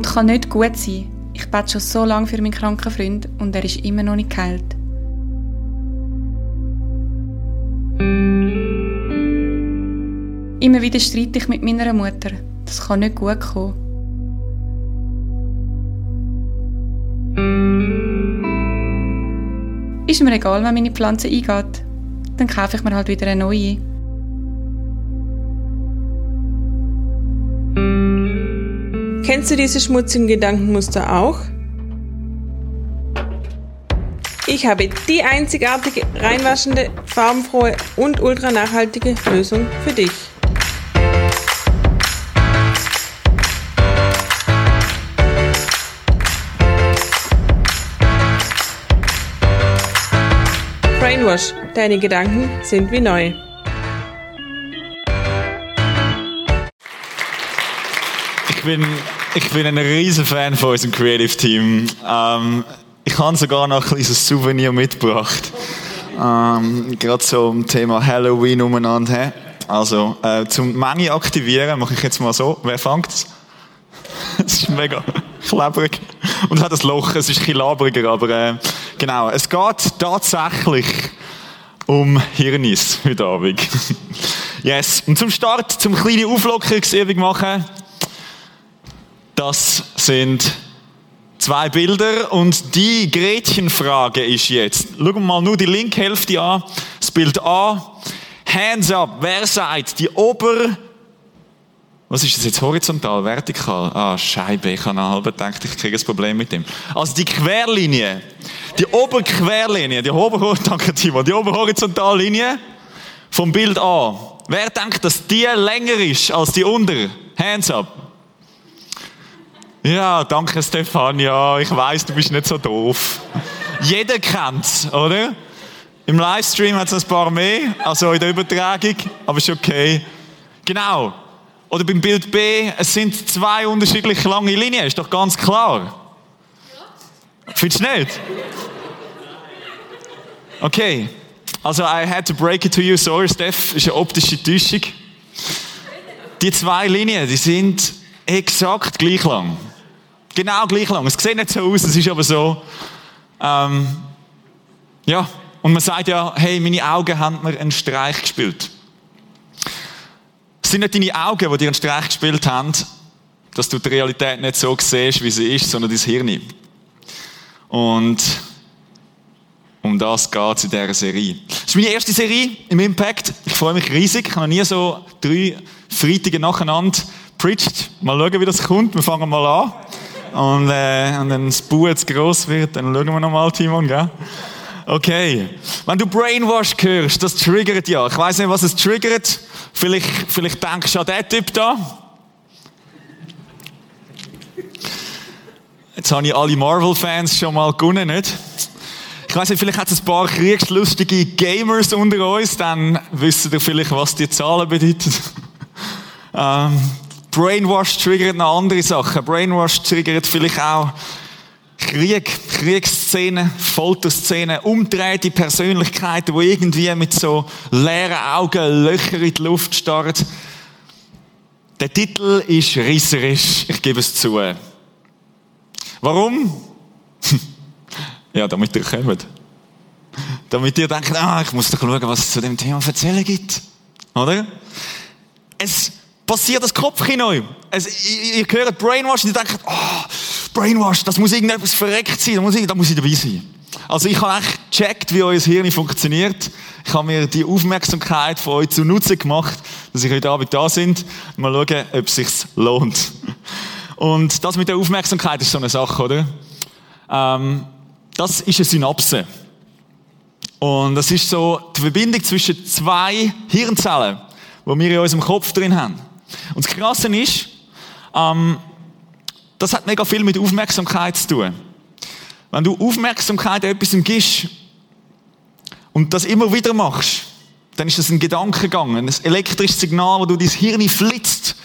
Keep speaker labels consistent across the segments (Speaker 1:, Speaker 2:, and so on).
Speaker 1: Gott kann nicht gut sein. Ich bete schon so lange für meinen kranken Freund und er ist immer noch nicht geheilt. Immer wieder streite ich mit meiner Mutter. Das kann nicht gut kommen. Ist mir egal, wenn meine Pflanze eingeht. Dann kaufe ich mir halt wieder eine neue.
Speaker 2: Kennst du diese schmutzigen Gedankenmuster auch? Ich habe die einzigartige, reinwaschende, farbenfrohe und ultra nachhaltige Lösung für dich. Brainwash, deine Gedanken sind wie neu.
Speaker 3: Ich bin, ich bin ein riesen Fan von unserem Creative Team. Ähm, ich habe sogar noch ein kleines Souvenir mitgebracht. Ähm, gerade so im Thema Halloween umeinander. Also, äh, zum Menge aktivieren, mache ich jetzt mal so. Wer fängt es? Es ist mega klebrig. Und hat ein Loch, es ist ein bisschen labriger, aber äh, genau. Es geht tatsächlich um Hirnis heute Abend. yes. Und zum Start, zum kleine Auflockerungsübung machen, das sind zwei Bilder und die Gretchenfrage ist jetzt, schauen wir mal nur die linke Hälfte an, das Bild A, Hands up, wer sagt, die Ober, was ist das jetzt, horizontal, vertikal? Ah, Scheibe, ich habe halb gedacht, ich kriege ein Problem mit dem. Also die Querlinie, die Oberquerlinie, die Ober, danke Timo, die Oberhorizontallinie vom Bild A. Wer denkt, dass die länger ist als die unter? Hands up. Ja, danke Stefania. Ich weiß, du bist nicht so doof. Jeder kennt's, oder? Im Livestream hat es ein paar mehr, also in der Übertragung, aber ist okay. Genau. Oder beim Bild B, es sind zwei unterschiedlich lange Linien, ist doch ganz klar. Findest du nicht? Okay. Also, I had to break it to you, sorry, Steph, ist eine optische Täuschung. Die zwei Linien, die sind exakt gleich lang. Genau gleich lang. Es sieht nicht so aus, es ist aber so. Ähm, ja, und man sagt ja, hey, meine Augen haben mir einen Streich gespielt. Es sind nicht deine Augen, die dir einen Streich gespielt haben, dass du die Realität nicht so siehst, wie sie ist, sondern dein Hirn. Und um das geht es in dieser Serie. Das ist meine erste Serie im Impact. Ich freue mich riesig. Ich habe noch nie so drei Freitage nacheinander preached. Mal schauen, wie das kommt. Wir fangen mal an. Und, äh, und wenn das Bu jetzt gross wird, dann schauen wir nochmal, Timon, gell? Okay. Wenn du Brainwash hörst, das triggert ja. Ich weiß nicht, was es triggert. Vielleicht, vielleicht denkst du an den Typ da. Jetzt habe ich alle Marvel-Fans schon mal gewonnen, nicht? Ich weiß nicht, vielleicht hat es ein paar kriegslustige Gamers unter uns, dann wissen ihr vielleicht, was die Zahlen bedeuten. ähm, Brainwash triggert noch andere Sachen. Brainwash triggert vielleicht auch Krieg, Kriegsszenen, Folterszenen, umdrehte Persönlichkeiten, die irgendwie mit so leeren Augen Löcher in die Luft starren. Der Titel ist risserisch, ich gebe es zu. Warum? ja, damit ihr kommt. Damit ihr denkt, ah, ich muss doch schauen, was es zu dem Thema erzählen gibt. Oder? Es passiert das Kopfkino. Es, ihr, ihr hört Brainwash und ihr denkt, oh, Brainwash, das muss irgendetwas verreckt sein, da muss ich, muss ich dabei sein. Also ich habe echt gecheckt, wie euer Hirn funktioniert. Ich habe mir die Aufmerksamkeit von euch zunutze gemacht, dass ich heute Abend da sind. Mal schauen, ob es sich lohnt. Und das mit der Aufmerksamkeit ist so eine Sache, oder? Ähm, das ist eine Synapse. Und das ist so die Verbindung zwischen zwei Hirnzellen, die wir in unserem Kopf drin haben. Und das Krasse ist, ähm, das hat mega viel mit Aufmerksamkeit zu tun. Wenn du Aufmerksamkeit etwas gibst und das immer wieder machst, dann ist das ein Gedankengang, ein elektrisches Signal, wo du dein Hirn flitzt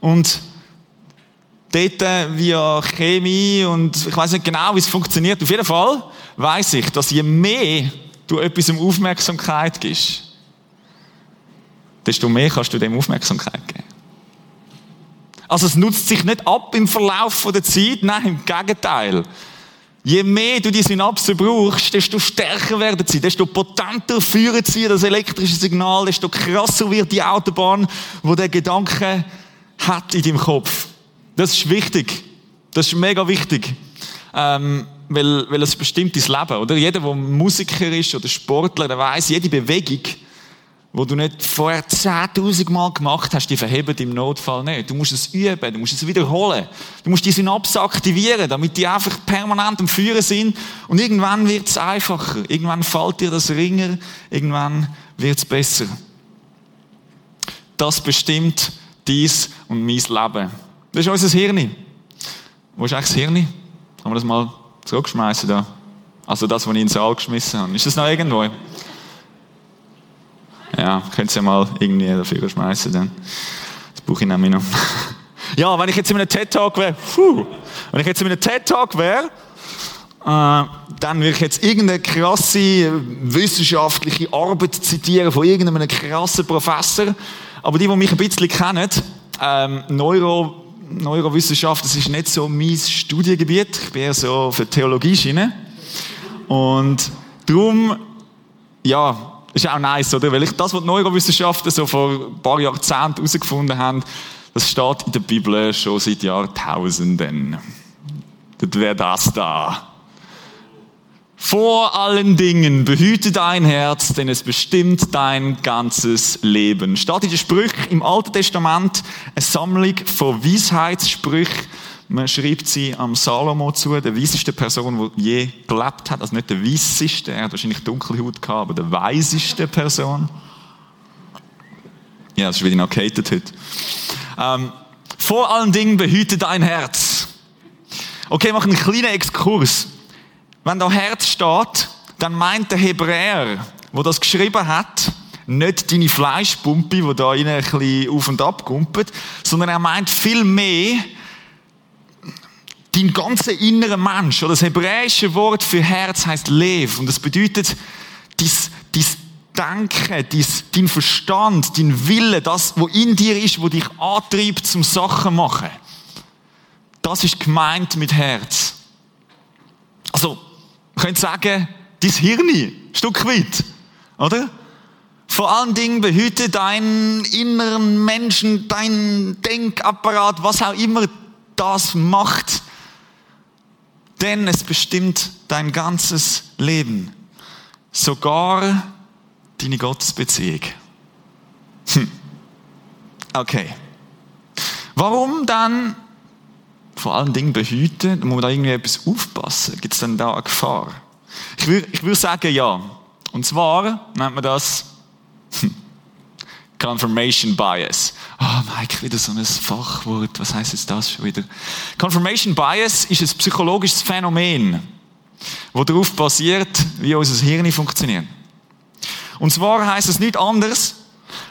Speaker 3: und dort äh, via Chemie und ich weiß nicht genau, wie es funktioniert. Auf jeden Fall weiß ich, dass je mehr du etwas um Aufmerksamkeit gibst, desto mehr kannst du dem Aufmerksamkeit geben. Also es nutzt sich nicht ab im Verlauf der Zeit, nein, im Gegenteil. Je mehr du die Synapsen brauchst, desto stärker werden sie, desto potenter führen sie das elektrische Signal, desto krasser wird die Autobahn, wo der Gedanke hat in deinem Kopf. Das ist wichtig. Das ist mega wichtig. Ähm, weil, weil es bestimmt dein Leben, oder? Jeder, der Musiker ist oder Sportler, der weiß, jede Bewegung wo du nicht vorher 10.000 Mal gemacht hast, die verheben im Notfall nicht. Du musst es üben, du musst es wiederholen. Du musst die Synapsen aktivieren, damit die einfach permanent am Führen sind. Und irgendwann wird es einfacher. Irgendwann fällt dir das Ringer, irgendwann wird es besser. Das bestimmt dies und mein Leben. Das ist unser Hirn. Wo ist eigentlich das Hirn? Haben wir das mal zurückgeschmeißen da? Also das, was ich in den Saal geschmissen habe. Ist das noch irgendwo? Ja, könnt ihr ja mal irgendwie dafür schmeißen, dann. Das brauche ich nämlich noch. ja, wenn ich jetzt in einem TED-Talk wäre, wenn ich jetzt in einem TED-Talk wäre, äh, dann würde ich jetzt irgendeine krasse wissenschaftliche Arbeit zitieren von irgendeinem krassen Professor. Aber die, die mich ein bisschen kennen, ähm, Neuro, Neurowissenschaft, das ist nicht so mein Studiengebiet. Ich bin eher so für Theologie schiene. Und darum, ja, ist auch nice, oder? Weil ich das, was die Neurowissenschaften so vor ein paar Jahrzehnten herausgefunden haben, das steht in der Bibel schon seit Jahrtausenden. Das wäre das da. Vor allen Dingen behüte dein Herz, denn es bestimmt dein ganzes Leben. Steht in den Sprüchen im Alten Testament eine Sammlung von Weisheitssprüchen, man schreibt sie am Salomo zu, der weiseste Person, die je gelebt hat. Also nicht der weisseste, er hat wahrscheinlich dunkle Haut gehabt, aber der weiseste Person. Ja, das ist wieder gehatet heute. Ähm, vor allen Dingen behüte dein Herz. Okay, machen einen kleinen Exkurs. Wenn da Herz steht, dann meint der Hebräer, wo das geschrieben hat, nicht deine Fleischpumpe, die da ein bisschen auf und ab kumpelt, sondern er meint viel mehr dein ganzer innerer Mensch. Oder das hebräische Wort für Herz heißt Lev. Und das bedeutet, dein, dein Denken, dein, dein Verstand, dein Wille, das, was in dir ist, wo dich antreibt zum Sachen machen. Das ist gemeint mit Herz. Also, man könnte sagen, dein Hirn, ein Stück weit. Oder? Vor allen Dingen behüte deinen inneren Menschen, dein Denkapparat, was auch immer das macht denn es bestimmt dein ganzes Leben, sogar deine Gottesbeziehung. Hm. Okay. Warum dann vor allen Dingen behüten? Muss man da irgendwie etwas aufpassen. Gibt es denn da eine Gefahr? Ich würde ich sagen, ja. Und zwar nennt man das hm, Confirmation Bias. Oh, Mike, wieder so ein Fachwort. Was heißt jetzt das schon wieder? Confirmation Bias ist ein psychologisches Phänomen, das darauf basiert, wie unser Hirn funktioniert. Und zwar heißt es nicht anders,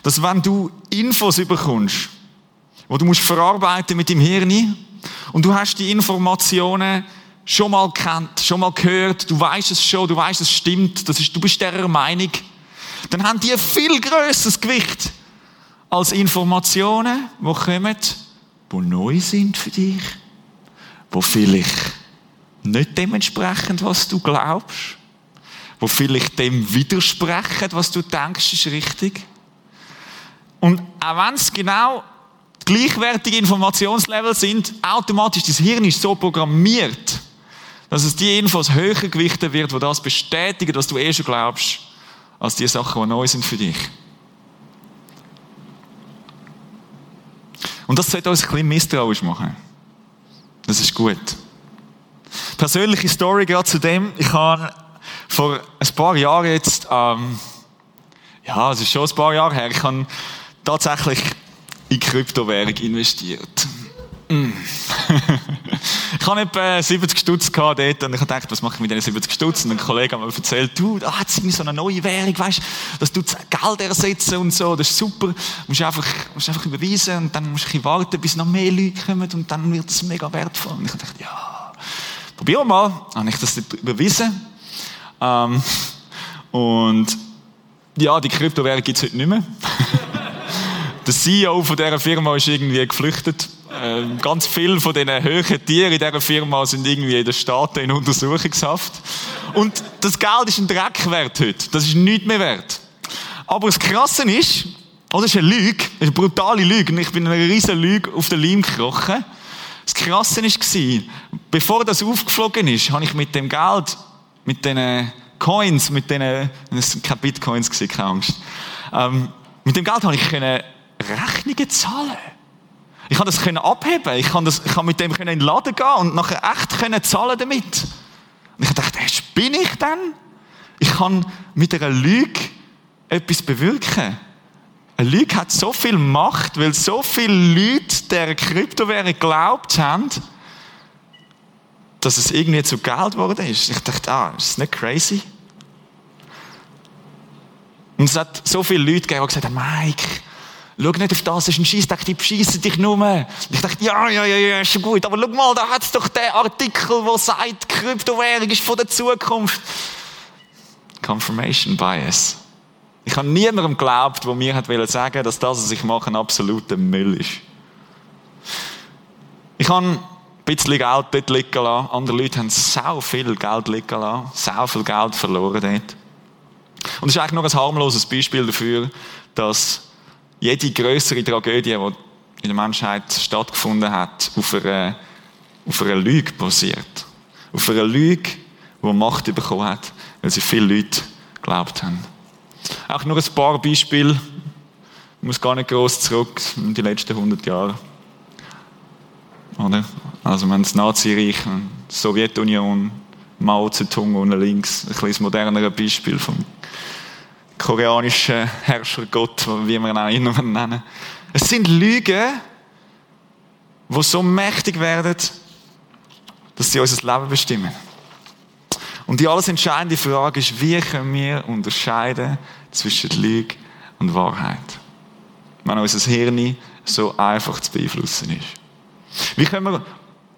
Speaker 3: dass wenn du Infos bekommst, wo du musst verarbeiten mit dem Hirn und du hast die Informationen schon mal kennt, schon mal gehört, du weißt es schon, du weißt es stimmt, das ist, du bist der Meinung, dann haben die ein viel größeres Gewicht als Informationen, die kommen, die neu sind für dich, die vielleicht nicht dementsprechend, was du glaubst, die vielleicht dem widersprechen, was du denkst, ist richtig. Und auch wenn es genau gleichwertige Informationslevel sind, automatisch das Hirn ist so programmiert, dass es die Infos höher gewichten wird, wo das bestätigen, was du eh schon glaubst, als die Sachen, die neu sind für dich. Und das sollte uns ein bisschen misstrauisch machen. Das ist gut. Persönliche Story gerade zu dem. Ich habe vor ein paar Jahren jetzt, ähm, ja, es ist schon ein paar Jahre her, ich habe tatsächlich in Kryptowährung investiert. Mm. ich habe etwa 70 Stutz dort und ich gedacht, was mache ich mit diesen 70 Stutz? Und ein Kollege hat mir erzählt, du, da hat es so eine neue Währung, weißt dass du Geld ersetzen und so, das ist super. Du musst einfach, musst einfach überweisen und dann musst du warten, bis noch mehr Leute kommen und dann wird es mega wertvoll. Und ich gedacht, ja, probieren wir mal. Dann habe ich das überwiesen. Ähm, und ja, die Kryptowährung gibt es heute nicht mehr. Der CEO von dieser Firma ist irgendwie geflüchtet Ähm, ganz viele von diesen höheren Tieren in dieser Firma sind irgendwie in den Staaten in Untersuchungshaft. Und das Geld ist ein Dreck wert heute. Das ist nichts mehr wert. Aber das Krasse ist, oh, das ist eine Lüge, eine brutale Lüge. Und ich bin eine riesige Lüge auf den Leim gekrochen. Das Krasse war, bevor das aufgeflogen ist, habe ich mit dem Geld, mit diesen Coins, mit diesen, das sind keine Bitcoins keine Angst. Ähm, mit dem Geld habe ich Rechnungen zahlen. Ich kann das können abheben. Ich ich kann mit dem in den Laden gehen und nachher echt können zahlen damit. Und ich dachte, hey, bin ich denn? Ich kann mit einer Lüge etwas bewirken. Eine Lüge hat so viel Macht, weil so viele Leute der Kryptowährung geglaubt haben, dass es irgendwie zu Geld geworden ist. Ich dachte, ah, ist das nicht crazy? Und es hat so viele Leute gegeben, die gesagt haben, Mike, Schau nicht auf das, das ist ein Scheiss, die beschissen dich nur. Ich dachte, ja, ja, ja, ja, ist schon gut. Aber schau mal, da hat es doch den Artikel, der sagt, Kryptowährung ist von der Zukunft. Confirmation Bias. Ich habe niemandem geglaubt, der mir hat sagen dass das, was ich mache, ein absoluter Müll ist. Ich habe ein bisschen Geld dort liegen lassen. Andere Leute haben so viel Geld liegen lassen. So viel Geld verloren dort. Und das ist eigentlich nur ein harmloses Beispiel dafür, dass jede größere Tragödie, die in der Menschheit stattgefunden hat, auf einer, auf einer Lüge basiert. Auf einer Lüge, die Macht bekommen hat, weil sie viele Leute geglaubt haben. Auch nur ein paar Beispiele. Ich muss gar nicht groß zurück in die letzten 100 Jahre. Oder? Also, haben das Nazireich, die Sowjetunion, Mao Zedong unten links, ein bisschen moderneres Beispiel vom koreanischen Herrschergott, wie wir ihn auch immer nennen. Es sind Lügen, die so mächtig werden, dass sie unser Leben bestimmen. Und die alles entscheidende Frage ist, wie können wir unterscheiden zwischen Lüge und Wahrheit? Wenn unser Hirn so einfach zu beeinflussen ist. Wie können wir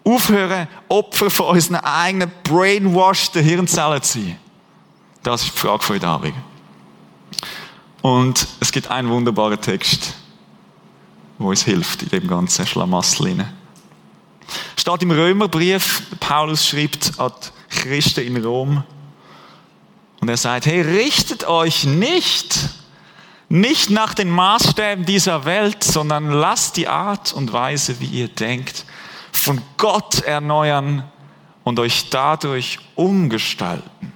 Speaker 3: aufhören, Opfer von unseren eigenen brainwashed Hirnzellen zu sein? Das ist die Frage von heute Abend. Und es gibt einen wunderbaren Text, wo uns hilft in dem ganzen Schlamassel. Steht im Römerbrief, Paulus schreibt an die Christen in Rom, und er sagt, hey, richtet euch nicht, nicht nach den Maßstäben dieser Welt, sondern lasst die Art und Weise, wie ihr denkt, von Gott erneuern und euch dadurch umgestalten,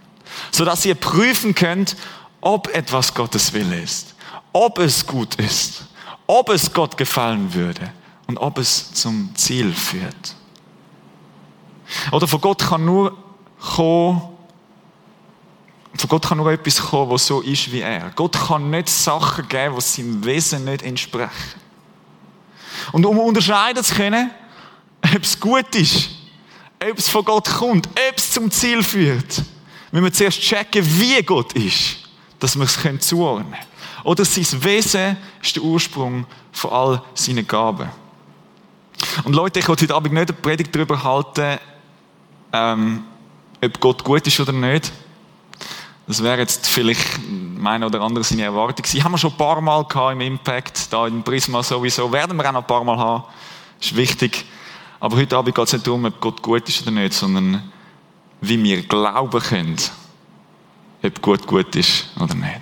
Speaker 3: sodass ihr prüfen könnt, ob etwas Gottes Wille ist, ob es gut ist, ob es Gott gefallen würde und ob es zum Ziel führt. Oder von Gott kann nur kommen, von Gott kann nur etwas kommen, was so ist wie er. Gott kann nicht Sachen geben, die seinem Wesen nicht entsprechen. Und um unterscheiden zu können, ob es gut ist, ob es von Gott kommt, ob es zum Ziel führt, müssen wir zuerst checken, wie Gott ist dass wir es zuordnen können. Oder sein Wesen ist der Ursprung von all seinen Gaben. Und Leute, ich wollte heute Abend nicht eine Predigt darüber halten, ähm, ob Gott gut ist oder nicht. Das wäre jetzt vielleicht meine oder andere seine Erwartung gewesen. Haben wir schon ein paar Mal gehabt im Impact, da im Prisma sowieso. Werden wir auch noch ein paar Mal haben. Ist wichtig. Aber heute Abend geht es nicht darum, ob Gott gut ist oder nicht, sondern wie wir glauben können, ob gut gut ist oder nicht.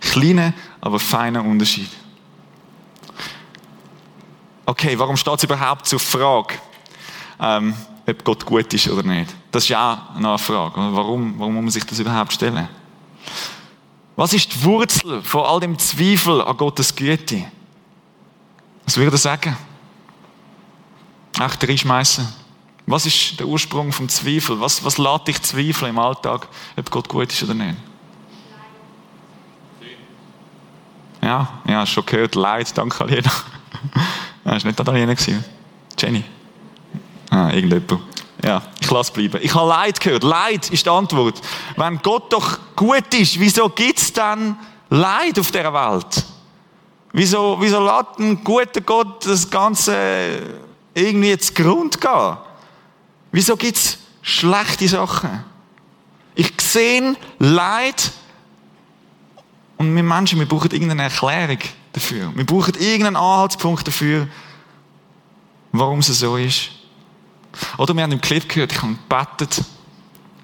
Speaker 3: Kleiner, aber feiner Unterschied. Okay, warum steht es überhaupt zur Frage, ähm, ob Gott gut ist oder nicht? Das ist ja auch eine Frage. Warum, warum muss man sich das überhaupt stellen? Was ist die Wurzel von all dem Zweifel an Gottes Güte? Was würde er sagen? Echt reinschmeißen? Was ist der Ursprung vom Zweifel? Was, was lässt dich zweifeln im Alltag, ob Gott gut ist oder nicht? Ja, ja, schon gehört. Leid, danke Alina. Das war nicht Alina. Jenny. Ah, irgendjemand. Ja, ich lasse bleiben. Ich habe Leid gehört. Leid ist die Antwort. Wenn Gott doch gut ist, wieso gibt es dann Leid auf dieser Welt? Wieso, wieso lässt ein guter Gott das Ganze irgendwie zu Grund gehen? Wieso gibt es schlechte Sachen? Ich sehe Leid und wir Menschen, wir brauchen irgendeine Erklärung dafür. Wir brauchen irgendeinen Anhaltspunkt dafür, warum es so ist. Oder wir haben im Clip gehört, ich habe gebetet,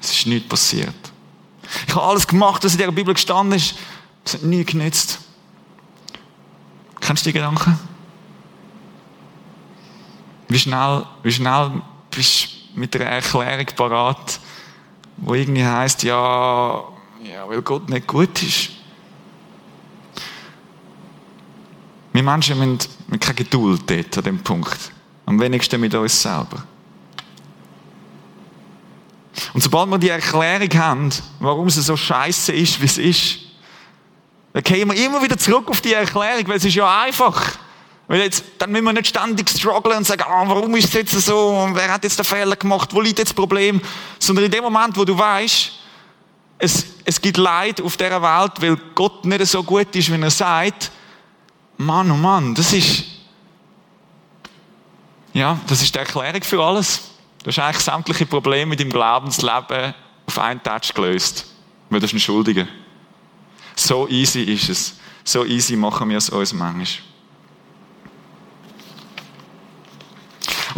Speaker 3: es ist nichts passiert. Ich habe alles gemacht, was in der Bibel gestanden ist, es hat nichts genützt. Kennst du die Gedanken? Wie schnell, wie schnell bist mit einer Erklärung parat, wo irgendwie heisst, ja, ja, weil Gott nicht gut ist. Wir Menschen haben keine Geduld dort an dem Punkt. Am wenigsten mit uns selber. Und sobald wir die Erklärung haben, warum es so scheiße ist, wie es ist, dann gehen wir immer wieder zurück auf die Erklärung, weil es ist ja einfach. Weil jetzt, dann müssen wir nicht ständig strugglen und sagen, ah, warum ist es jetzt so, und wer hat jetzt den Fehler gemacht, wo liegt jetzt das Problem? Sondern in dem Moment, wo du weißt, es, es gibt Leid auf dieser Welt, weil Gott nicht so gut ist, wenn er sagt, Mann, oh Mann, das ist, ja, das ist die Erklärung für alles. Du hast eigentlich sämtliche Probleme mit deinem Glaubensleben auf einen Touch gelöst. Weil das ist ein. So easy ist es. So easy machen wir es uns manchmal.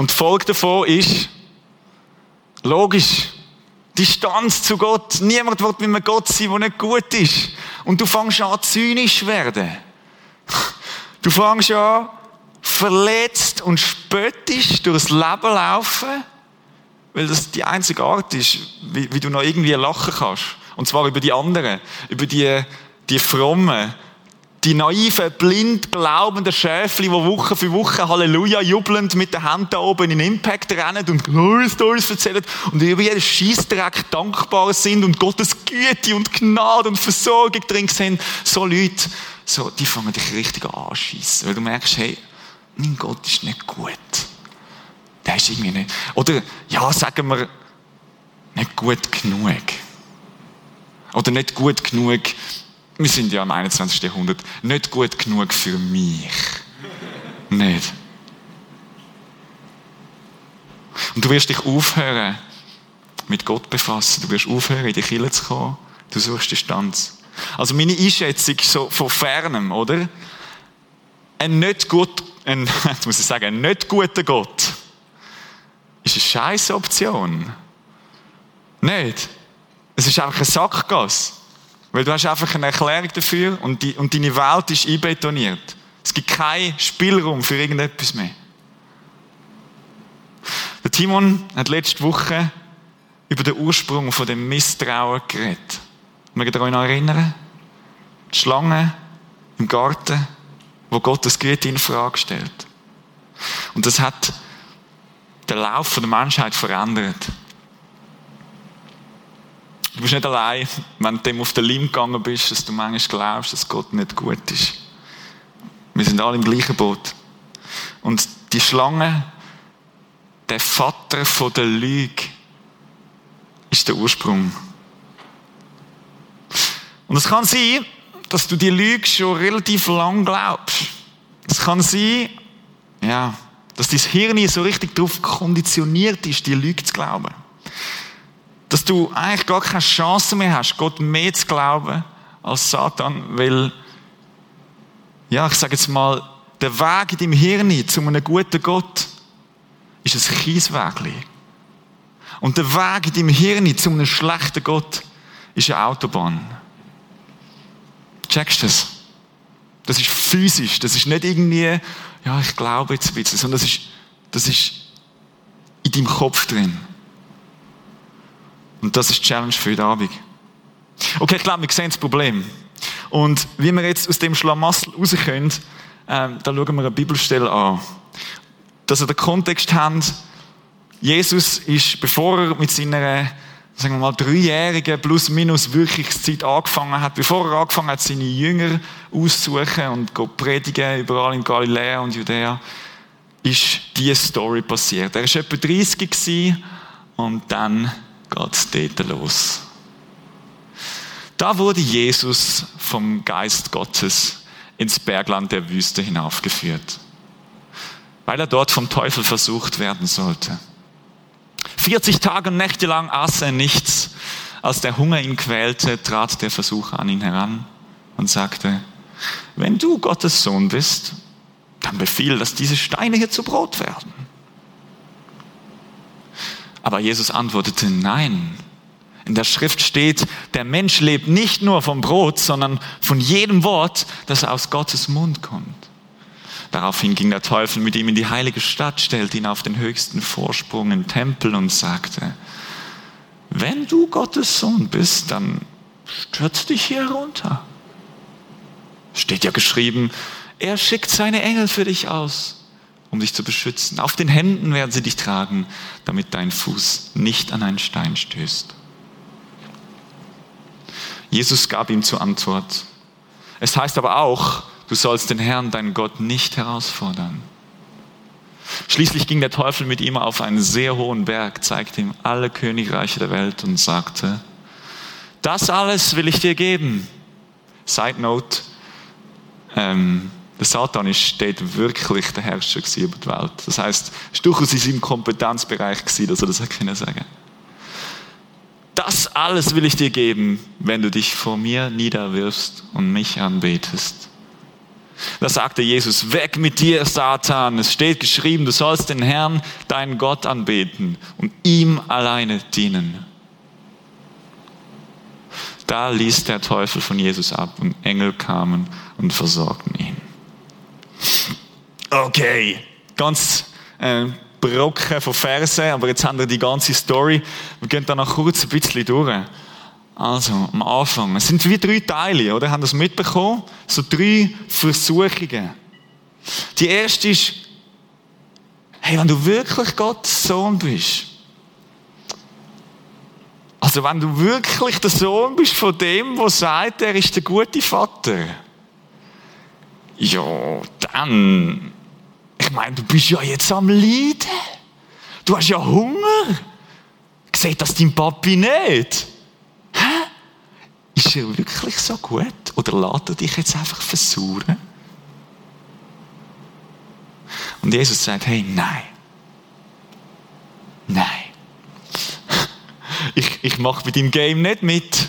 Speaker 3: Und die Folge davon ist, logisch, Distanz zu Gott. Niemand wird mit einem Gott sein, der nicht gut ist. Und du fängst an, zynisch werden. Du fängst an, verletzt und spöttisch durchs Leben laufen, weil das die einzige Art ist, wie, wie du noch irgendwie lachen kannst. Und zwar über die anderen, über die, die Frommen, die naiven, blind glaubenden Schäfli, die Woche für Woche Halleluja jubelnd mit den Händen oben in Impact rennen und Glory Stories erzählen und über jeden Scheissdreck dankbar sind und Gottes Güte und Gnade und Versorgung drin sind. So Leute, so, die fangen dich richtig an anschießen, weil du merkst, hey, mein Gott ist nicht gut. Der ist irgendwie nicht. Oder, ja, sagen wir, nicht gut genug. Oder nicht gut genug wir sind ja im 21. Jahrhundert nicht gut genug für mich. nicht. Und du wirst dich aufhören, mit Gott befassen. Du wirst aufhören, in die Kirche zu kommen. Du suchst Distanz. Also meine Einschätzung so von fernem, oder? Ein nicht gut, ein, jetzt muss ich sagen, ein nicht guter Gott ist eine scheiß Option. Nicht. Es ist einfach ein Sackgasse. Weil du hast einfach eine Erklärung dafür und, die, und deine Welt ist einbetoniert. Es gibt keinen Spielraum für irgendetwas mehr. Der Timon hat letzte Woche über den Ursprung von dem Misstrauen geredet. Mögt ihr euch noch erinnern? Die Schlange im Garten, wo Gott das Güte in Frage stellt. Und das hat den Lauf der Menschheit verändert. Du bist nicht allein, wenn du dem auf den Leim gegangen bist, dass du manchmal glaubst, dass Gott nicht gut ist. Wir sind alle im gleichen Boot. Und die Schlange, der Vater von der Lüge, ist der Ursprung. Und es kann sein, dass du die Lüge schon relativ lang glaubst. Es kann sein, ja, dass dein Hirn so richtig darauf konditioniert ist, die Lüge zu glauben dass du eigentlich gar keine Chance mehr hast, Gott mehr zu glauben als Satan, weil, ja, ich sage jetzt mal, der Weg in deinem Hirn zu einem guten Gott ist ein Kieswägli. Und der Weg in deinem Hirn zu einem schlechten Gott ist eine Autobahn. Checkst du das? Das ist physisch, das ist nicht irgendwie, ja, ich glaube jetzt ein bisschen, sondern das ist, das ist in deinem Kopf drin. Und das ist die Challenge für heute Abend. Okay, ich glaube, wir sehen das Problem. Und wie wir jetzt aus dem Schlamassel rauskommen, ähm, da schauen wir eine Bibelstelle an. Dass ihr den Kontext habt, Jesus ist, bevor er mit seiner, sagen wir mal, dreijährigen plus-minus Wirkungszeit angefangen hat, bevor er angefangen hat, seine Jünger auszusuchen und zu predigen überall in Galiläa und Judäa, ist diese Story passiert. Er war etwa 30 und dann geht es dort los. Da wurde Jesus vom Geist Gottes ins Bergland der Wüste hinaufgeführt, weil er dort vom Teufel versucht werden sollte. 40 Tage und Nächte lang aß er nichts. Als der Hunger ihn quälte, trat der Versucher an ihn heran und sagte, wenn du Gottes Sohn bist, dann befiehl, dass diese Steine hier zu Brot werden. Aber Jesus antwortete, nein. In der Schrift steht, der Mensch lebt nicht nur vom Brot, sondern von jedem Wort, das aus Gottes Mund kommt. Daraufhin ging der Teufel mit ihm in die heilige Stadt, stellte ihn auf den höchsten Vorsprung im Tempel und sagte, wenn du Gottes Sohn bist, dann stürz dich hier herunter. Steht ja geschrieben, er schickt seine Engel für dich aus, um dich zu beschützen. Auf den Händen werden sie dich tragen, damit dein Fuß nicht an einen Stein stößt. Jesus gab ihm zur Antwort. Es heißt aber auch, du sollst den Herrn, deinen Gott, nicht herausfordern. Schließlich ging der Teufel mit ihm auf einen sehr hohen Berg, zeigte ihm alle Königreiche der Welt und sagte, das alles will ich dir geben. Side note, ähm, der Satan ist, steht wirklich der Herrscher über die Welt. Das heißt, es war durchaus in seinem Kompetenzbereich, gewesen, dass er das können sagen Das alles will ich dir geben, wenn du dich vor mir niederwirfst und mich anbetest. Da sagte Jesus, weg mit dir, Satan. Es steht geschrieben, du sollst den Herrn, deinen Gott anbeten und ihm alleine dienen. Da ließ der Teufel von Jesus ab und Engel kamen und versorgten ihn. Okay, ganz äh, Brocken von Versen, aber jetzt haben wir die ganze Story. Wir gehen da noch kurz ein bisschen durch. Also, am Anfang. Es sind wie drei Teile, oder? Haben das mitbekommen? So drei Versuchungen. Die erste ist, hey, wenn du wirklich Gottes Sohn bist, also wenn du wirklich der Sohn bist von dem, der sagt, er ist der gute Vater, ja, dann, ich meine, du bist ja jetzt am Leiden. Du hast ja Hunger. Sieht das dein Papi nicht? Hä? Ist er wirklich so gut? Oder lässt er dich jetzt einfach versuchen? Und Jesus sagt, hey, nein. Nein. Ich, ich mache mit dem Game nicht mit.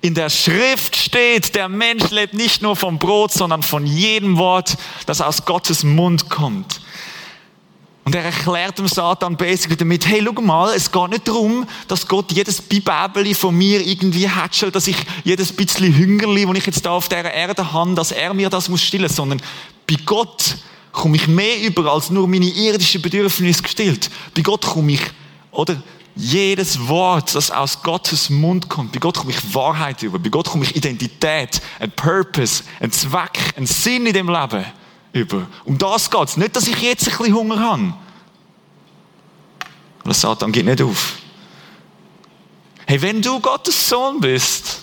Speaker 3: In der Schrift steht, der Mensch lebt nicht nur vom Brot, sondern von jedem Wort, das aus Gottes Mund kommt. Und er erklärt dem Satan basically damit, hey, schau mal, es geht nicht darum, dass Gott jedes Bibeli von mir irgendwie hätschelt, dass ich jedes bisschen Hüngerli, das ich jetzt da auf der Erde habe, dass er mir das muss stillen, sondern bei Gott komme ich mehr über als nur meine irdischen Bedürfnisse gestillt. Bei Gott komme ich, oder? Jedes Wort, das aus Gottes Mund kommt, bei Gott komme ich Wahrheit über, bei Gott komme ich Identität, ein Purpose, ein Zweck, ein Sinn in dem Leben über. Um das geht es. Nicht, dass ich jetzt ein bisschen Hunger habe. Aber Satan geht nicht auf. Hey, wenn du Gottes Sohn bist,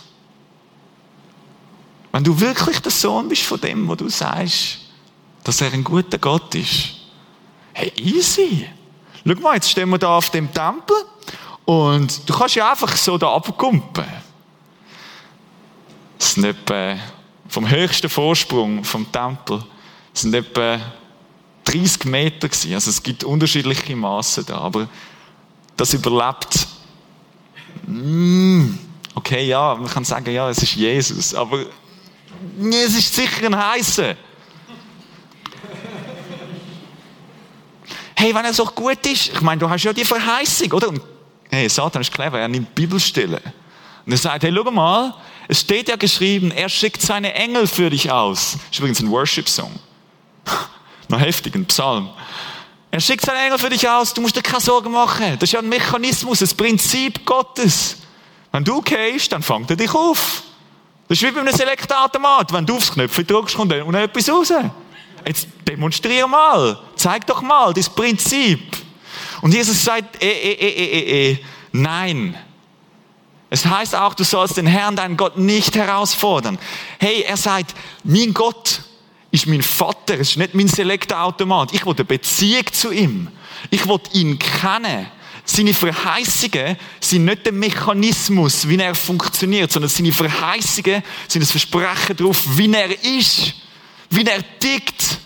Speaker 3: wenn du wirklich der Sohn bist von dem, wo du sagst, dass er ein guter Gott ist, hey, easy. Schau mal, jetzt stehen wir da auf dem Tempel und du kannst ja einfach so da abkumpen. Das sind etwa vom höchsten Vorsprung vom Tempel das sind etwa 30 Meter gewesen. Also es gibt unterschiedliche Maße da, aber das überlebt. Mm, okay, ja, man kann sagen, ja, es ist Jesus, aber es ist sicher ein heißer. Hey, wenn er so gut ist, ich meine, du hast ja die Verheißung, oder? Und, hey, Satan ist clever, er nimmt Bibelstille. Und er sagt, hey, schau mal, es steht ja geschrieben, er schickt seine Engel für dich aus. Das ist übrigens ein Worship-Song. Noch heftig, ein Psalm. Er schickt seinen Engel für dich aus, du musst dir keine Sorgen machen. Das ist ja ein Mechanismus, ein Prinzip Gottes. Wenn du gehst, dann fängt er dich auf. Das ist wie bei einem Selektorautomat. Wenn du aufs Knöpfchen drückst, kommt dann etwas raus. Jetzt demonstrier mal. Zeig doch mal das Prinzip. Und Jesus sagt, eh, eh, eh, eh, eh, eh. nein. Es heißt auch, du sollst den Herrn, deinen Gott, nicht herausfordern. Hey, er sagt, mein Gott ist mein Vater, es ist nicht mein Selektorautomat. Ich will eine Beziehung zu ihm. Ich will ihn kennen. Seine Verheißungen sind nicht der Mechanismus, wie er funktioniert, sondern seine Verheißungen sind das Versprechen darauf, wie er ist, wie er tickt.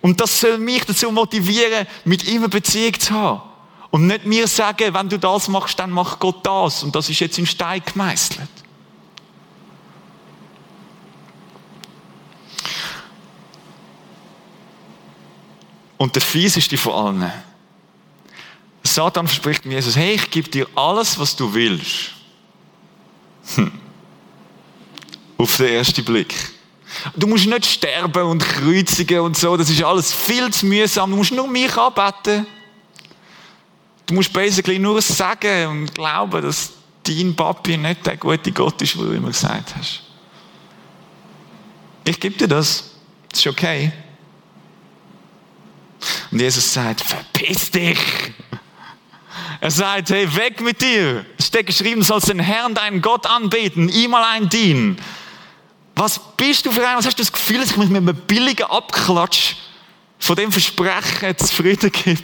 Speaker 3: Und das soll mich dazu motivieren, mit ihm eine Beziehung zu haben. Und nicht mir sagen, wenn du das machst, dann macht Gott das. Und das ist jetzt in Stein gemeißelt. Und der fieseste von allen. Satan verspricht mir Jesus, hey, ich gebe dir alles, was du willst. Hm. Auf den ersten Blick. Du musst nicht sterben und kreuzigen und so, das ist alles viel zu mühsam. Du musst nur mich anbeten. Du musst basically nur sagen und glauben, dass dein Papi nicht der gute Gott ist, wo du immer gesagt hast. Ich gebe dir das. Das ist okay. Und Jesus sagt, verpiss dich. Er sagt, hey, weg mit dir. Es steht geschrieben, du sollst den Herrn, deinen Gott anbeten, ihm allein dienen. Was bist du für ein? Was hast du das Gefühl, dass ich mich mit einem billigen Abklatsch von dem Versprechen zufrieden gebe,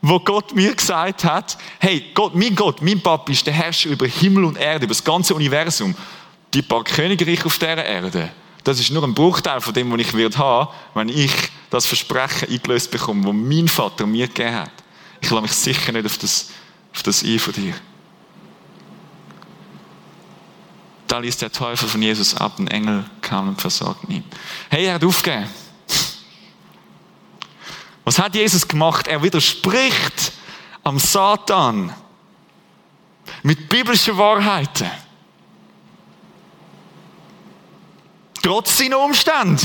Speaker 3: wo Gott mir gesagt hat, hey, Gott, mein Gott, mein Papa ist der Herrscher über Himmel und Erde, über das ganze Universum. Die paar Königreiche auf dieser Erde, das ist nur ein Bruchteil von dem, was ich wird haben, wenn ich das Versprechen eingelöst bekomme, das mein Vater mir gegeben hat. Ich lasse mich sicher nicht auf das, auf das ein von dir. Da ließ der Teufel von Jesus ab, ein Engel kam und versorgte ihn. Hey, er hat aufgegeben. Was hat Jesus gemacht? Er widerspricht am Satan mit biblischen Wahrheiten. Trotz seiner Umstände.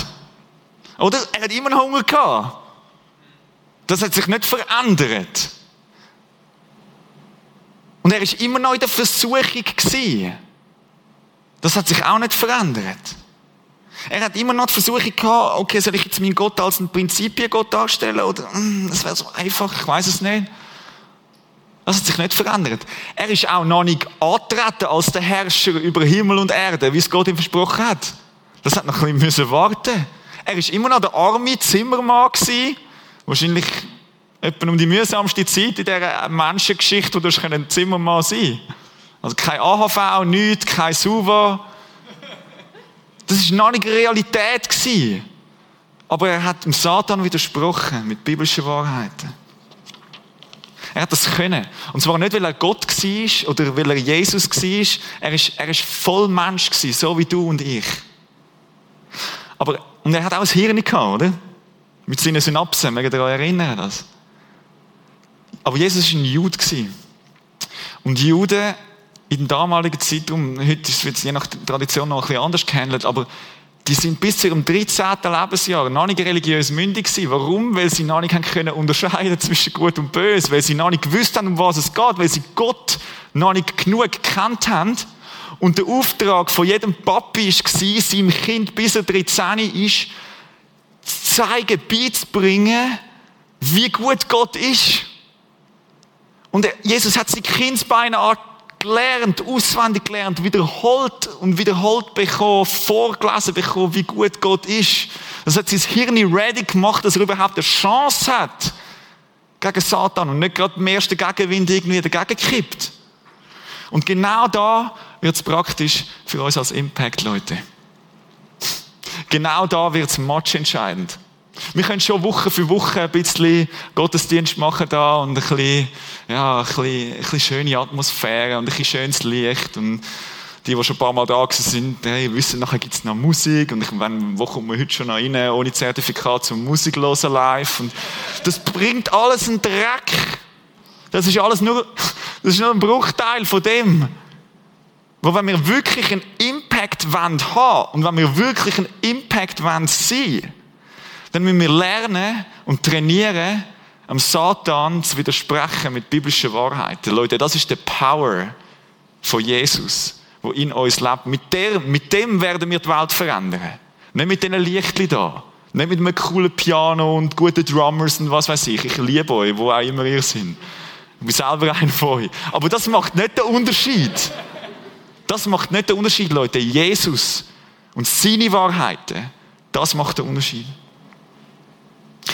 Speaker 3: Oder? Er hat immer Hunger gehabt. Das hat sich nicht verändert. Und er ist immer noch in der Versuchung gewesen. Das hat sich auch nicht verändert. Er hat immer noch die Versuchung gehabt, okay, soll ich jetzt meinen Gott als ein Prinzipiengott darstellen oder, mm, das wäre so einfach, ich weiß es nicht. Das hat sich nicht verändert. Er ist auch noch nicht antreten als der Herrscher über Himmel und Erde, wie es Gott ihm versprochen hat. Das hat noch ein bisschen warten. Er ist immer noch der arme Zimmermann gewesen, wahrscheinlich etwa um die mühsamste Zeit in dieser Menschengeschichte, wo du ein Zimmermann sein kannst. Also kein AHV, nichts, kein SUVA. Das war noch nicht Realität. Aber er hat dem Satan widersprochen mit biblischen Wahrheiten. Er hat das können. Und zwar nicht, weil er Gott war oder weil er Jesus war. Er ist, ist voll Mensch gewesen, so wie du und ich. Aber, und er hat auch ein Hirn gehabt, oder? Mit seinen Synapsen, mögen ihr euch erinnern das? Aber Jesus war ein Jude. Und Juden in dem damaligen Zeitraum, heute wird es je nach Tradition noch ein bisschen anders gehandelt, aber die sind bis zu ihrem 13. Lebensjahr noch nicht religiös mündig gewesen. Warum? Weil sie noch nicht haben können unterscheiden zwischen Gut und Böse, weil sie noch nicht gewusst haben, um was es geht, weil sie Gott noch nicht genug gekannt haben. Und der Auftrag von jedem Papi war, seinem Kind bis er 13 ist, zu zeigen, beizubringen, wie gut Gott ist. Und Jesus hat sie Kindsbeine gelernt, auswendig gelernt, wiederholt und wiederholt bekommen, vorgelesen bekommen, wie gut Gott ist. Das hat sein Hirn ready gemacht, dass er überhaupt eine Chance hat gegen Satan und nicht gerade im ersten Gegenwind irgendwie dagegen kippt. Und genau da wird es praktisch für uns als Impact, Leute. Genau da wird es matchentscheidend. Wir können schon Woche für Woche ein bisschen Gottesdienst machen da und ein bisschen, ja, ein bisschen, ein bisschen schöne Atmosphäre und ein bisschen schönes Licht und die, die schon ein paar Mal da sind, hey, wissen, nachher gibt es noch Musik und ich meine, wo kommen wir heute schon noch rein, ohne Zertifikat zum Musiklosen live und das bringt alles einen Dreck. Das ist alles nur, das ist nur ein Bruchteil von dem. Wo wenn wir wirklich einen Impact haben und wenn wir wirklich einen Impact wollen sein, dann müssen wir lernen und trainieren, am Satan zu widersprechen mit biblischen Wahrheiten. Leute, das ist der Power von Jesus, wo in uns lebt. Mit, der, mit dem werden wir die Welt verändern. Nicht mit diesen Lichtchen da. Nicht mit einem coolen Piano und guten Drummers und was weiß ich. Ich liebe euch, wo auch immer ihr seid. Ich bin selber ein von euch. Aber das macht nicht den Unterschied. Das macht nicht den Unterschied, Leute. Jesus und seine Wahrheiten, das macht den Unterschied.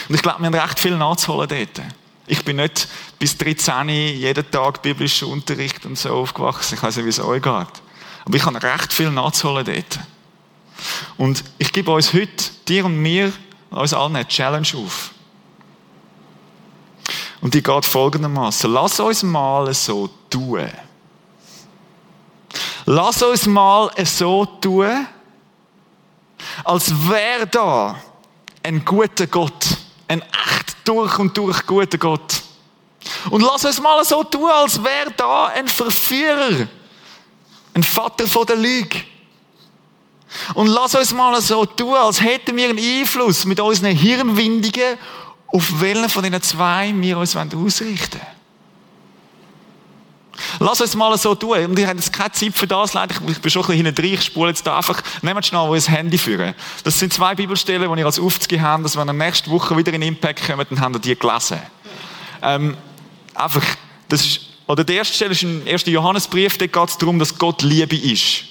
Speaker 3: Und ich glaube, wir haben recht viel nachzuholen dort. Ich bin nicht bis 13 jeden Tag biblischen Unterricht und so aufgewachsen. Ich weiß nicht, wie es euch geht. Aber ich habe recht viel nachzuholen dort. Und ich gebe uns heute, dir und mir, uns allen eine Challenge auf. Und die geht folgendermaßen. Lass uns mal so tun. Lass uns mal so tun, als wäre da ein guter Gott. Ein echt durch und durch guter Gott. Und lass uns mal so tun, als wäre da ein Verführer. Ein Vater von der Lüge. Und lass uns mal so tun, als hätten wir einen Einfluss mit unseren Hirnwindigen, auf welchen von diesen zwei wir uns ausrichten wollen. Lass uns mal so tun. Und ich habe jetzt keine Zeit für das, leider. Ich bin schon ein bisschen hinten drin. Ich spule jetzt da einfach. Nehmt schnell euer Handy führen. Das sind zwei Bibelstellen, die ihr als Aufzüge habt, dass wenn ihr nächste Woche wieder in Impact kommt, dann habt ihr die gelesen. Ähm, einfach, das ist, oder die erste Stelle ist ein 1. Johannesbrief, da geht es darum, dass Gott Liebe ist.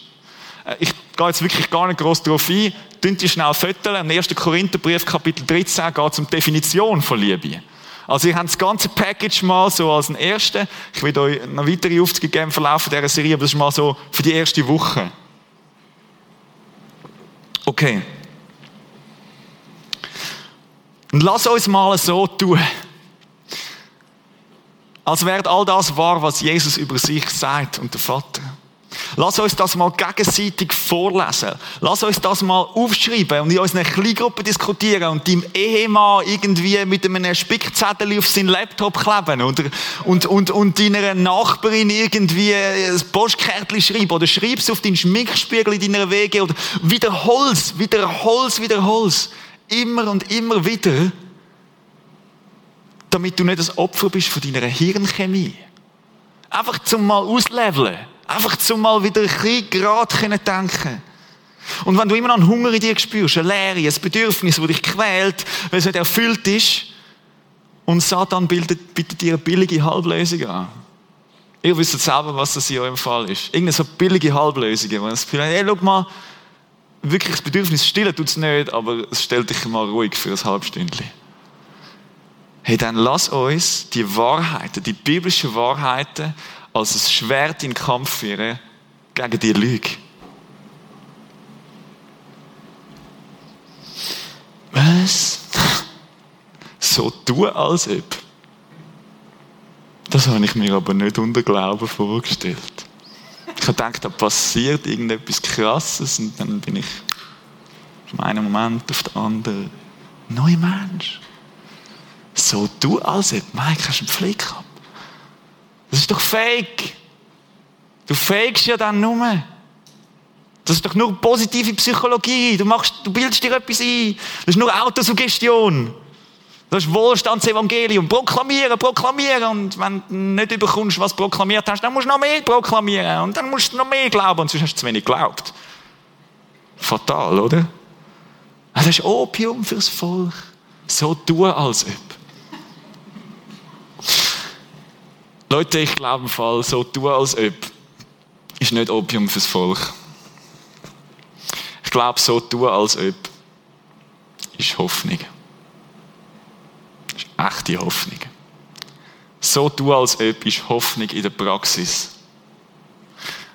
Speaker 3: Äh, ich gehe jetzt wirklich gar nicht groß darauf ein. Dünnt ihr schnell föteln. Im 1. Korintherbrief, Kapitel 13, geht es um die Definition von Liebe. Also, ihr habt das ganze Package mal so als ein erste. Ich will euch noch weitere Aufzüge geben im Verlauf dieser Serie, aber das ist mal so für die erste Woche. Okay. Und lass uns mal so tun. Als wäre all das wahr, was Jesus über sich sagt und der Vater. Lass uns das mal gegenseitig vorlesen. Lass uns das mal aufschreiben und in unseren Kleingruppen diskutieren und deinem Ehemann irgendwie mit einem Spickzettel auf seinen Laptop kleben oder, und, und, und deiner Nachbarin irgendwie ein Postkärtchen schreiben oder schreib es auf deinen Schminkspiegel in deiner Wege oder wiederhol's, wiederhol's, wiederhol's. Immer und immer wieder, damit du nicht das Opfer bist von deiner Hirnchemie. Einfach zum mal ausleveln. Einfach zum mal wieder ein bisschen gerade denken Und wenn du immer noch einen Hunger in dir spürst, eine Leere, ein Bedürfnis, das dich quält, weil es nicht erfüllt ist, und Satan bildet, bietet dir eine billige Halblösung an. Ihr wisst selber, was das in eurem Fall ist. Irgendeine so billige Halblösung, wo das Gefühl hey, schau mal, wirklich das Bedürfnis stillen tut es nicht, aber es stellt dich mal ruhig für ein Halbstündchen. Hey, dann lass uns die Wahrheiten, die biblischen Wahrheiten als ein Schwert in den Kampf führen gegen die Lüge. Was? So tun, als ob. Das habe ich mir aber nicht unter Glauben vorgestellt. Ich habe gedacht, da passiert irgendetwas Krasses und dann bin ich von einem Moment auf den anderen neuer Mensch. So tun, als ob. Mike, hast du einen Flick gehabt? Das ist doch fake. Du fakest ja dann nur. Das ist doch nur positive Psychologie. Du, machst, du bildest dir etwas ein. Das ist nur Autosuggestion. Das ist Wohlstandsevangelium. Proklamieren, proklamieren. Und wenn du nicht überkommst, was du proklamiert hast, dann musst du noch mehr proklamieren. Und dann musst du noch mehr glauben. Und sonst hast du zu wenig geglaubt. Fatal, oder? Das ist Opium fürs Volk. So tun, als ob. Leute, ich glaube im Fall, so tun als ob, ist nicht Opium fürs Volk. Ich glaube, so tun als ob, ist Hoffnung. Ist echte Hoffnung. So tun als ob, ist Hoffnung in der Praxis.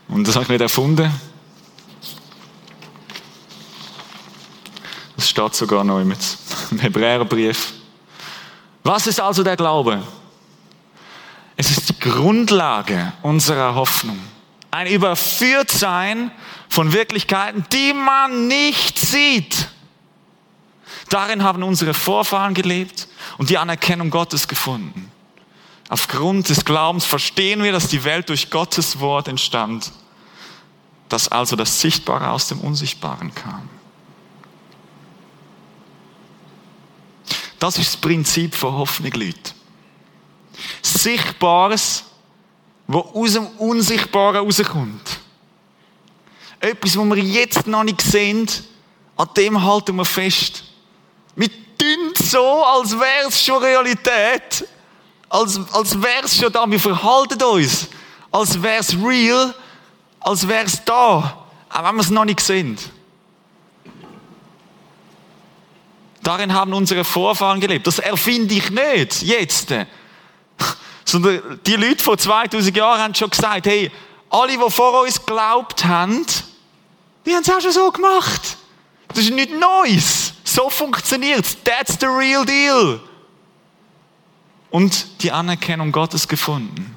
Speaker 3: Und das habe ich nicht erfunden. Das steht sogar noch im Hebräerbrief. Was ist also der Glaube? Es ist die Grundlage unserer Hoffnung. Ein Überführtsein von Wirklichkeiten, die man nicht sieht. Darin haben unsere Vorfahren gelebt und die Anerkennung Gottes gefunden. Aufgrund des Glaubens verstehen wir, dass die Welt durch Gottes Wort entstand, dass also das Sichtbare aus dem Unsichtbaren kam. Das ist das Prinzip von Hoffnung, Leute. Sichtbares, was aus dem Unsichtbaren rauskommt. Etwas, was wir jetzt noch nicht sehen, an dem halten wir fest. Wir tun so, als wäre es schon Realität. Als, als wäre es schon da. Wir verhalten uns, als wäre es real, als wäre es da. Auch wenn wir es noch nicht sehen. Darin haben unsere Vorfahren gelebt. Das erfinde ich nicht, jetzt. Sondern die Leute vor 2000 Jahren haben schon gesagt, hey, alle, die vor uns geglaubt haben, die haben es auch schon so gemacht. Das ist nichts Neues. So funktioniert es. That's the real deal. Und die Anerkennung Gottes gefunden.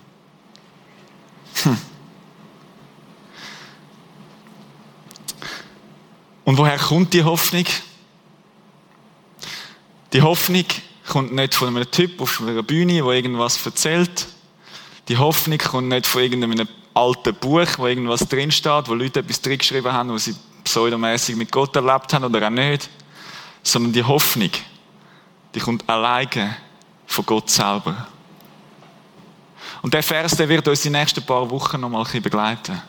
Speaker 3: Hm. Und woher kommt die Hoffnung? Die Hoffnung kommt nicht von einem Typ auf einer Bühne, der irgendwas erzählt. Die Hoffnung kommt nicht von irgendeinem alten Buch, wo irgendwas drinsteht, wo Leute etwas drin geschrieben haben, wo sie pseudomäßig mit Gott erlebt haben oder auch nicht. Sondern die Hoffnung, die kommt alleine von Gott selber. Und der Vers, der wird uns die nächsten paar Wochen noch mal ein bisschen begleiten.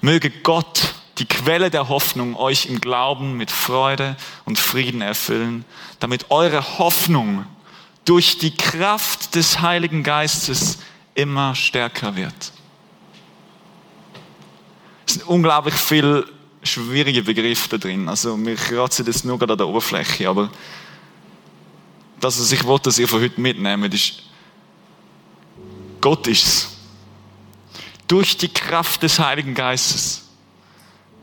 Speaker 3: Möge Gott, die Quelle der Hoffnung, euch im Glauben mit Freude und Frieden erfüllen, damit eure Hoffnung durch die Kraft des Heiligen Geistes immer stärker wird. Es sind unglaublich viele schwierige Begriffe da drin. Also, wir kratzen jetzt nur gerade an der Oberfläche, aber das, was ich wollte, dass ihr von heute mitnehmt, ist, Gott ist. Durch die Kraft des Heiligen Geistes.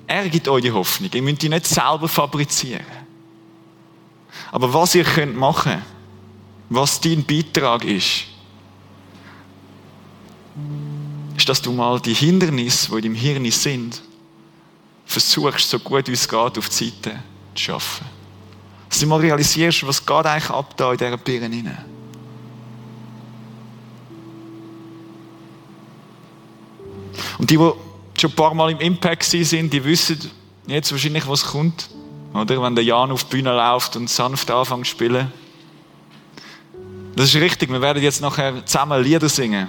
Speaker 3: Er gibt euch die Hoffnung. Ihr müsst die nicht selber fabrizieren. Aber was ihr könnt machen, was dein Beitrag ist, ist, dass du mal die Hindernisse, die in deinem Hirn sind, versuchst, so gut wie es geht, auf die Seite zu schaffen. Dass du mal realisierst, was geht eigentlich ab da in dieser Birne hinein. Und die, die schon ein paar Mal im Impact sind, die wissen jetzt wahrscheinlich, was kommt. Oder? Wenn der Jan auf die Bühne läuft und sanft anfängt zu spielen. Das ist richtig. Wir werden jetzt nachher zusammen Lieder singen.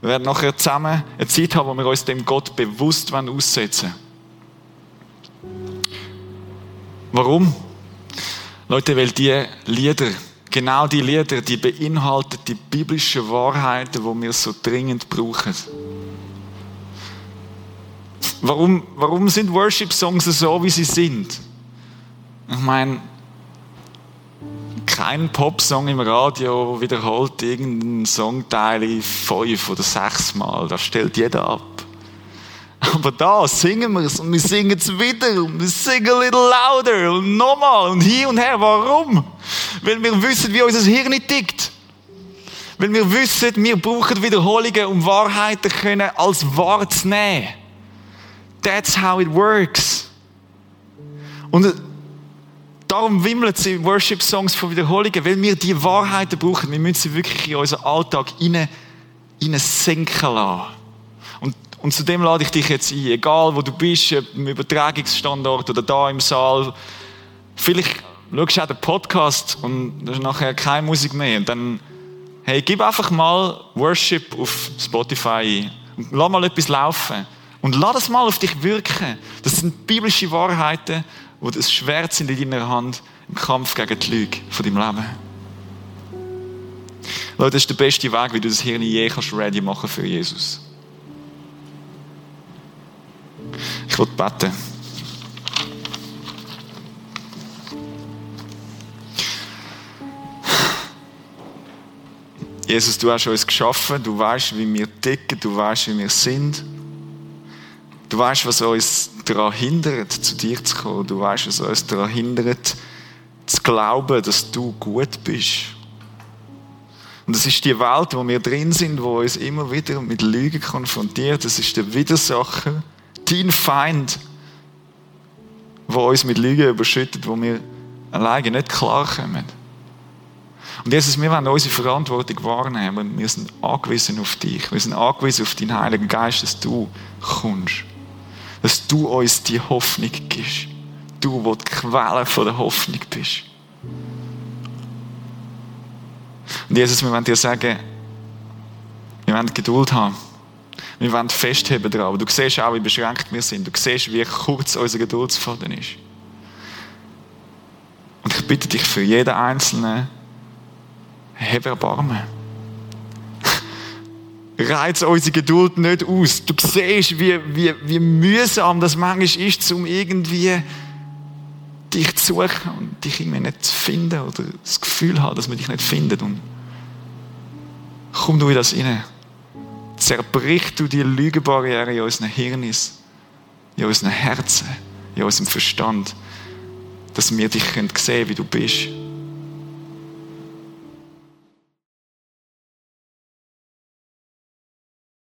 Speaker 3: Wir werden nachher zusammen eine Zeit haben, wo wir uns dem Gott bewusst aussetzen Warum? Leute, weil die Lieder, genau die Lieder, die beinhalten die biblischen Wahrheiten, die wir so dringend brauchen. Warum, warum sind Worship-Songs so, wie sie sind? Ich meine, kein Popsong im Radio wiederholt irgendeinen Songteil fünf oder sechs Mal. Das stellt jeder ab. Aber da singen wir es und wir singen es wieder und wir singen a little louder und nochmal und hier und her. Warum? Weil wir wissen, wie unser Hirn tickt. Weil wir wissen, wir brauchen Wiederholungen, um Wahrheiten als wahr zu nehmen. That's how it works. Und darum wimmelt sie Worship-Songs von Wiederholungen, weil wir die Wahrheiten brauchen. Wir müssen sie wirklich in unseren Alltag rein senken lassen. Und, und zu dem lade ich dich jetzt ein. Egal, wo du bist, im Übertragungsstandort oder da im Saal. Vielleicht schaust du auch den Podcast und da ist nachher keine Musik mehr. Und dann, hey, gib einfach mal Worship auf Spotify ein. Und lass mal etwas laufen. Und lass es mal auf dich wirken. Das sind biblische Wahrheiten, die das Schwert sind in deiner Hand im Kampf gegen die Lüge von deinem Leben. Leute, das ist der beste Weg, wie du das Hirn je kannst ready machen für Jesus. Ich will beten. Jesus, du hast uns geschaffen, du weißt, wie wir ticken, du weißt, wie wir sind. Du weißt, was uns daran hindert, zu dir zu kommen. Du weißt, was uns daran hindert, zu glauben, dass du gut bist. Und das ist die Welt, wo wir drin sind, wo uns immer wieder mit Lügen konfrontiert. Das ist der Widersacher, dein Feind, wo uns mit Lügen überschüttet, wo wir alleine nicht klarkommen. Und Jesus, wir wollen unsere Verantwortung wahrnehmen. Wir sind angewiesen auf dich. Wir sind angewiesen auf deinen Heiligen Geist, dass du kommst dass du uns die Hoffnung gibst. Du, wo die Quelle der Hoffnung bist. Und Jesus, wir wollen dir sagen, wir wollen Geduld haben. Wir wollen festheben daran. Aber du siehst auch, wie beschränkt wir sind. Du siehst, wie kurz unser Geduldsfaden ist. Und ich bitte dich für jeden Einzelnen, hebe Erbarmen reiz unsere Geduld nicht aus. Du siehst, wie, wie, wie mühsam das manchmal ist, um irgendwie dich zu suchen und dich irgendwie nicht zu finden oder das Gefühl haben, dass man dich nicht findet. Und komm du in das rein. Zerbrich du die Lügenbarriere in unseren Hirnis, in unseren Herzen, in unserem Verstand, dass wir dich sehen können, wie du bist